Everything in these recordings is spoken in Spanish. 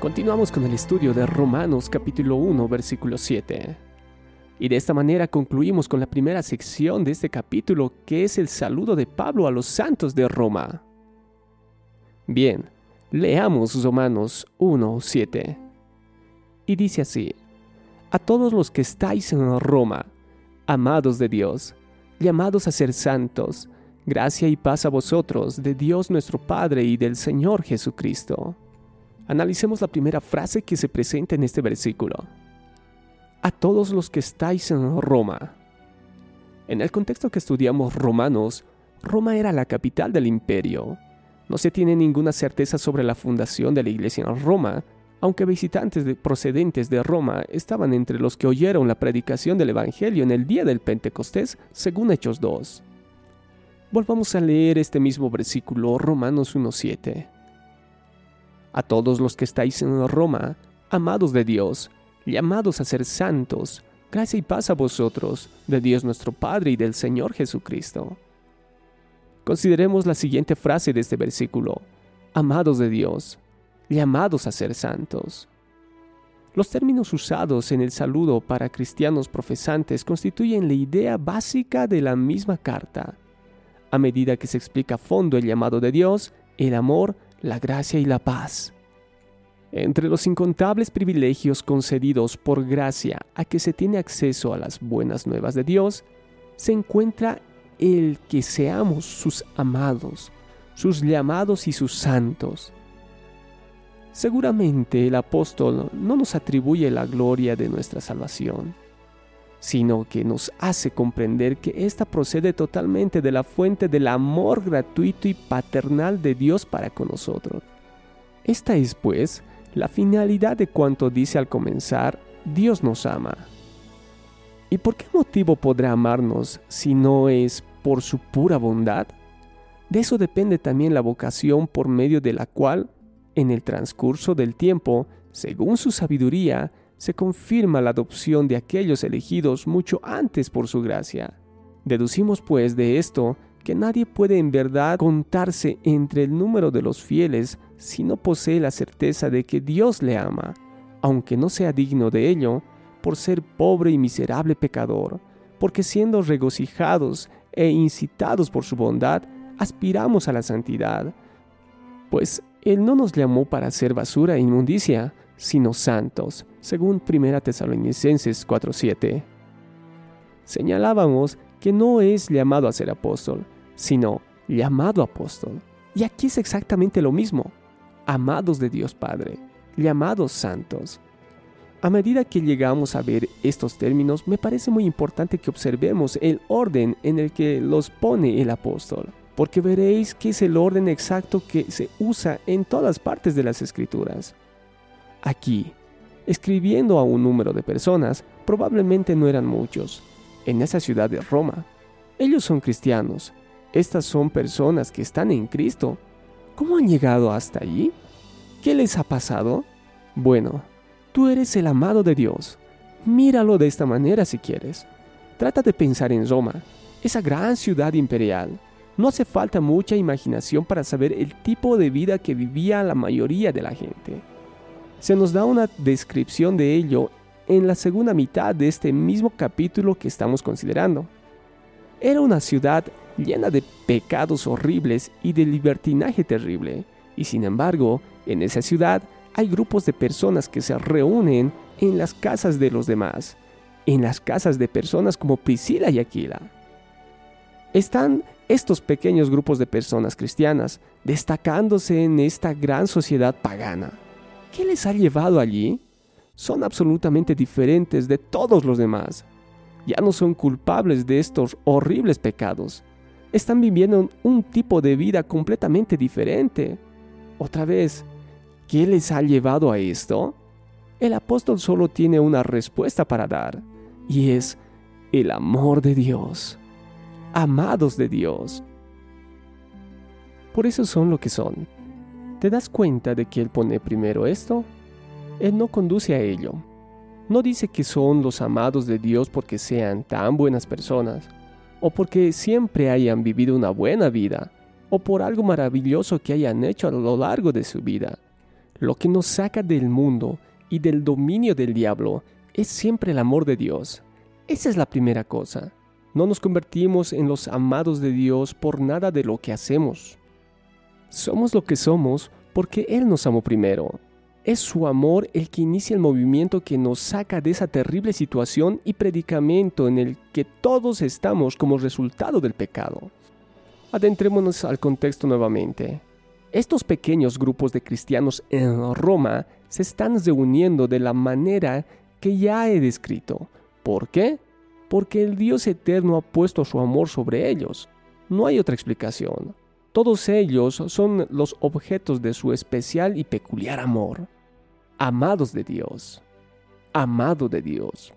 Continuamos con el estudio de Romanos capítulo 1 versículo 7. Y de esta manera concluimos con la primera sección de este capítulo que es el saludo de Pablo a los santos de Roma. Bien, leamos Romanos 1, 7. Y dice así, a todos los que estáis en Roma, amados de Dios, llamados a ser santos, gracia y paz a vosotros, de Dios nuestro Padre y del Señor Jesucristo. Analicemos la primera frase que se presenta en este versículo. A todos los que estáis en Roma. En el contexto que estudiamos Romanos, Roma era la capital del imperio. No se tiene ninguna certeza sobre la fundación de la iglesia en Roma, aunque visitantes procedentes de Roma estaban entre los que oyeron la predicación del Evangelio en el día del Pentecostés, según Hechos 2. Volvamos a leer este mismo versículo, Romanos 1.7. A todos los que estáis en Roma, amados de Dios, llamados a ser santos, gracia y paz a vosotros, de Dios nuestro Padre y del Señor Jesucristo. Consideremos la siguiente frase de este versículo. Amados de Dios, llamados a ser santos. Los términos usados en el saludo para cristianos profesantes constituyen la idea básica de la misma carta. A medida que se explica a fondo el llamado de Dios, el amor, la gracia y la paz. Entre los incontables privilegios concedidos por gracia a que se tiene acceso a las buenas nuevas de Dios, se encuentra el que seamos sus amados, sus llamados y sus santos. Seguramente el apóstol no nos atribuye la gloria de nuestra salvación, sino que nos hace comprender que ésta procede totalmente de la fuente del amor gratuito y paternal de Dios para con nosotros. Esta es, pues, la finalidad de cuanto dice al comenzar, Dios nos ama. ¿Y por qué motivo podrá amarnos si no es por su pura bondad? De eso depende también la vocación por medio de la cual, en el transcurso del tiempo, según su sabiduría, se confirma la adopción de aquellos elegidos mucho antes por su gracia. Deducimos pues de esto que nadie puede en verdad contarse entre el número de los fieles si no posee la certeza de que Dios le ama, aunque no sea digno de ello, por ser pobre y miserable pecador, porque siendo regocijados e incitados por su bondad, aspiramos a la santidad, pues Él no nos llamó para ser basura e inmundicia, sino santos, según 1 Tesalonicenses 4:7. Señalábamos que no es llamado a ser apóstol, sino llamado apóstol. Y aquí es exactamente lo mismo, amados de Dios Padre, llamados santos. A medida que llegamos a ver estos términos, me parece muy importante que observemos el orden en el que los pone el apóstol, porque veréis que es el orden exacto que se usa en todas partes de las escrituras. Aquí, escribiendo a un número de personas, probablemente no eran muchos, en esa ciudad de Roma. Ellos son cristianos. Estas son personas que están en Cristo. ¿Cómo han llegado hasta allí? ¿Qué les ha pasado? Bueno, tú eres el amado de Dios. Míralo de esta manera si quieres. Trata de pensar en Roma, esa gran ciudad imperial. No hace falta mucha imaginación para saber el tipo de vida que vivía la mayoría de la gente. Se nos da una descripción de ello en la segunda mitad de este mismo capítulo que estamos considerando. Era una ciudad llena de pecados horribles y de libertinaje terrible, y sin embargo, en esa ciudad hay grupos de personas que se reúnen en las casas de los demás, en las casas de personas como Priscila y Aquila. Están estos pequeños grupos de personas cristianas destacándose en esta gran sociedad pagana. ¿Qué les ha llevado allí? Son absolutamente diferentes de todos los demás. Ya no son culpables de estos horribles pecados. Están viviendo un tipo de vida completamente diferente. Otra vez, ¿qué les ha llevado a esto? El apóstol solo tiene una respuesta para dar, y es el amor de Dios. Amados de Dios. Por eso son lo que son. ¿Te das cuenta de que Él pone primero esto? Él no conduce a ello. No dice que son los amados de Dios porque sean tan buenas personas, o porque siempre hayan vivido una buena vida, o por algo maravilloso que hayan hecho a lo largo de su vida. Lo que nos saca del mundo y del dominio del diablo es siempre el amor de Dios. Esa es la primera cosa. No nos convertimos en los amados de Dios por nada de lo que hacemos. Somos lo que somos porque Él nos amó primero. Es su amor el que inicia el movimiento que nos saca de esa terrible situación y predicamento en el que todos estamos como resultado del pecado. Adentrémonos al contexto nuevamente. Estos pequeños grupos de cristianos en Roma se están reuniendo de la manera que ya he descrito. ¿Por qué? Porque el Dios eterno ha puesto su amor sobre ellos. No hay otra explicación. Todos ellos son los objetos de su especial y peculiar amor. Amados de Dios. Amado de Dios.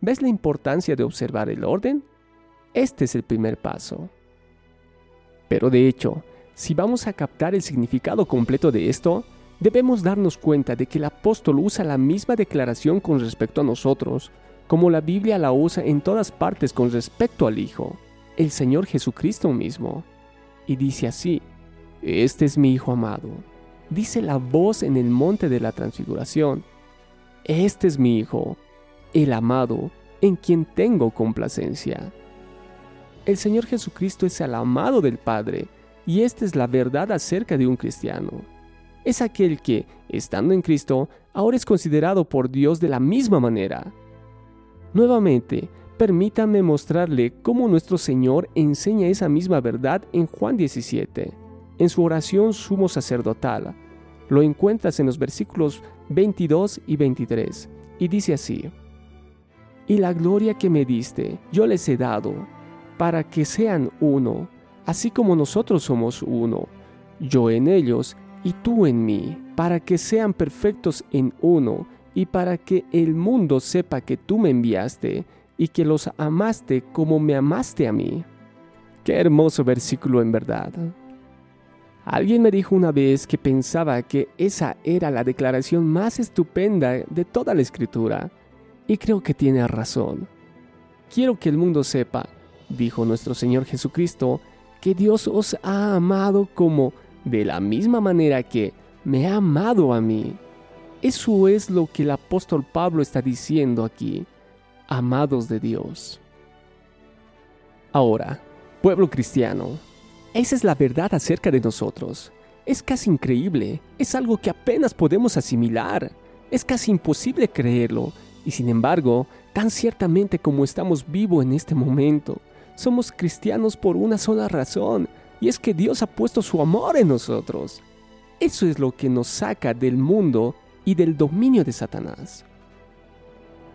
¿Ves la importancia de observar el orden? Este es el primer paso. Pero de hecho, si vamos a captar el significado completo de esto, debemos darnos cuenta de que el apóstol usa la misma declaración con respecto a nosotros, como la Biblia la usa en todas partes con respecto al Hijo, el Señor Jesucristo mismo. Y dice así, Este es mi Hijo amado. Dice la voz en el monte de la transfiguración, Este es mi Hijo, el amado, en quien tengo complacencia. El Señor Jesucristo es el amado del Padre, y esta es la verdad acerca de un cristiano. Es aquel que, estando en Cristo, ahora es considerado por Dios de la misma manera. Nuevamente, permítame mostrarle cómo nuestro Señor enseña esa misma verdad en Juan 17, en su oración sumo sacerdotal. Lo encuentras en los versículos 22 y 23, y dice así, Y la gloria que me diste, yo les he dado, para que sean uno, así como nosotros somos uno, yo en ellos y tú en mí, para que sean perfectos en uno, y para que el mundo sepa que tú me enviaste y que los amaste como me amaste a mí. Qué hermoso versículo en verdad. Alguien me dijo una vez que pensaba que esa era la declaración más estupenda de toda la escritura, y creo que tiene razón. Quiero que el mundo sepa, dijo nuestro Señor Jesucristo, que Dios os ha amado como de la misma manera que me ha amado a mí. Eso es lo que el apóstol Pablo está diciendo aquí, amados de Dios. Ahora, pueblo cristiano, esa es la verdad acerca de nosotros. Es casi increíble, es algo que apenas podemos asimilar, es casi imposible creerlo, y sin embargo, tan ciertamente como estamos vivos en este momento, somos cristianos por una sola razón, y es que Dios ha puesto su amor en nosotros. Eso es lo que nos saca del mundo y del dominio de Satanás.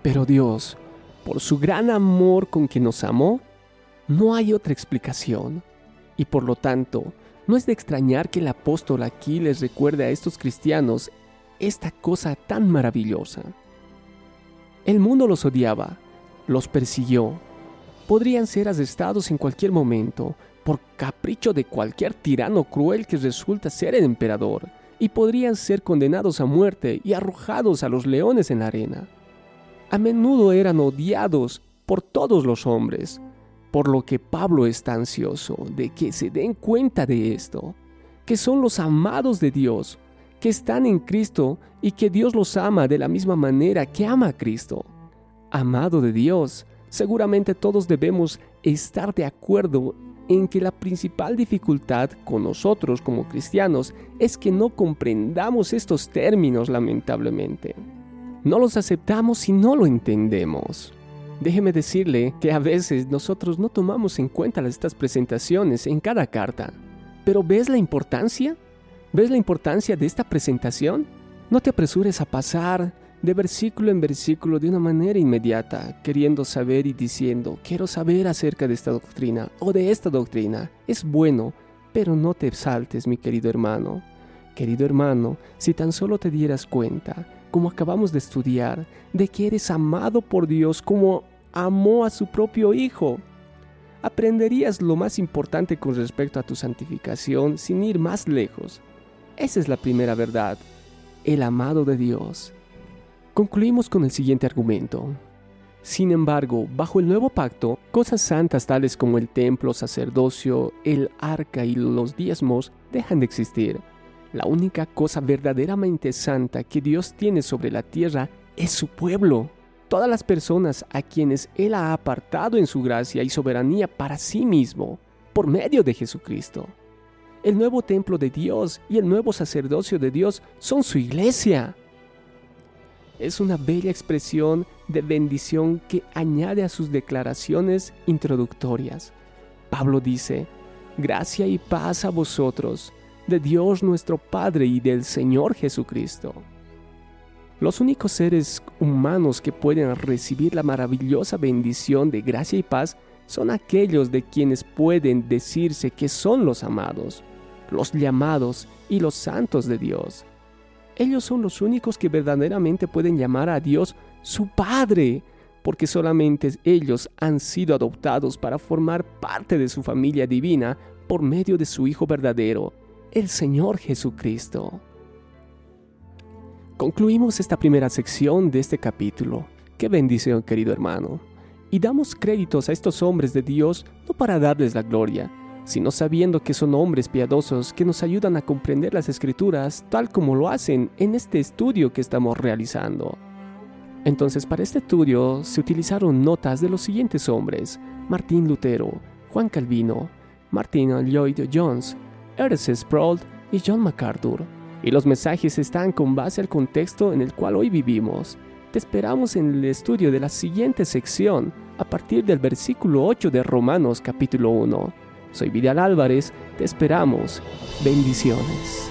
Pero Dios, por su gran amor con que nos amó, no hay otra explicación. Y por lo tanto, no es de extrañar que el apóstol aquí les recuerde a estos cristianos esta cosa tan maravillosa. El mundo los odiaba, los persiguió, podrían ser arrestados en cualquier momento por capricho de cualquier tirano cruel que resulta ser el emperador, y podrían ser condenados a muerte y arrojados a los leones en la arena. A menudo eran odiados por todos los hombres, por lo que Pablo está ansioso de que se den cuenta de esto, que son los amados de Dios, que están en Cristo y que Dios los ama de la misma manera que ama a Cristo. Amado de Dios, seguramente todos debemos estar de acuerdo en que la principal dificultad con nosotros como cristianos es que no comprendamos estos términos lamentablemente. No los aceptamos y no lo entendemos. Déjeme decirle que a veces nosotros no tomamos en cuenta estas presentaciones en cada carta. Pero ¿ves la importancia? ¿Ves la importancia de esta presentación? No te apresures a pasar de versículo en versículo de una manera inmediata, queriendo saber y diciendo, quiero saber acerca de esta doctrina o de esta doctrina. Es bueno, pero no te saltes, mi querido hermano. Querido hermano, si tan solo te dieras cuenta, como acabamos de estudiar, de que eres amado por Dios como amó a su propio Hijo, aprenderías lo más importante con respecto a tu santificación sin ir más lejos. Esa es la primera verdad, el amado de Dios Concluimos con el siguiente argumento. Sin embargo, bajo el nuevo pacto, cosas santas tales como el templo, sacerdocio, el arca y los diezmos dejan de existir. La única cosa verdaderamente santa que Dios tiene sobre la tierra es su pueblo. Todas las personas a quienes Él ha apartado en su gracia y soberanía para sí mismo, por medio de Jesucristo. El nuevo templo de Dios y el nuevo sacerdocio de Dios son su iglesia. Es una bella expresión de bendición que añade a sus declaraciones introductorias. Pablo dice, gracia y paz a vosotros de Dios nuestro Padre y del Señor Jesucristo. Los únicos seres humanos que pueden recibir la maravillosa bendición de gracia y paz son aquellos de quienes pueden decirse que son los amados, los llamados y los santos de Dios. Ellos son los únicos que verdaderamente pueden llamar a Dios su Padre, porque solamente ellos han sido adoptados para formar parte de su familia divina por medio de su Hijo verdadero, el Señor Jesucristo. Concluimos esta primera sección de este capítulo. Qué bendición, querido hermano. Y damos créditos a estos hombres de Dios no para darles la gloria, sino sabiendo que son hombres piadosos que nos ayudan a comprender las escrituras tal como lo hacen en este estudio que estamos realizando. Entonces para este estudio se utilizaron notas de los siguientes hombres, Martín Lutero, Juan Calvino, Martin Lloyd Jones, Ernest Sproul y John MacArthur. Y los mensajes están con base al contexto en el cual hoy vivimos. Te esperamos en el estudio de la siguiente sección, a partir del versículo 8 de Romanos capítulo 1. Soy Vidal Álvarez, te esperamos. Bendiciones.